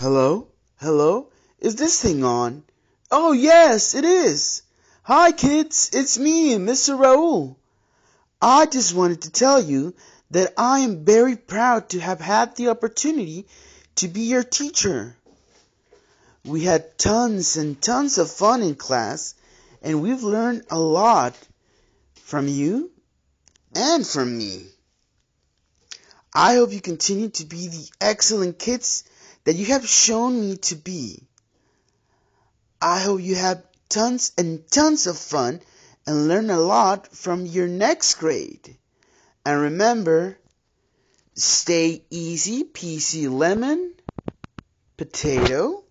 Hello? Hello? Is this thing on? Oh, yes, it is. Hi, kids. It's me, Mr. Raúl. I just wanted to tell you that I am very proud to have had the opportunity to be your teacher. We had tons and tons of fun in class, and we've learned a lot from you and from me. I hope you continue to be the excellent kids that you have shown me to be. I hope you have tons and tons of fun and learn a lot from your next grade. And remember, stay easy peasy lemon, potato,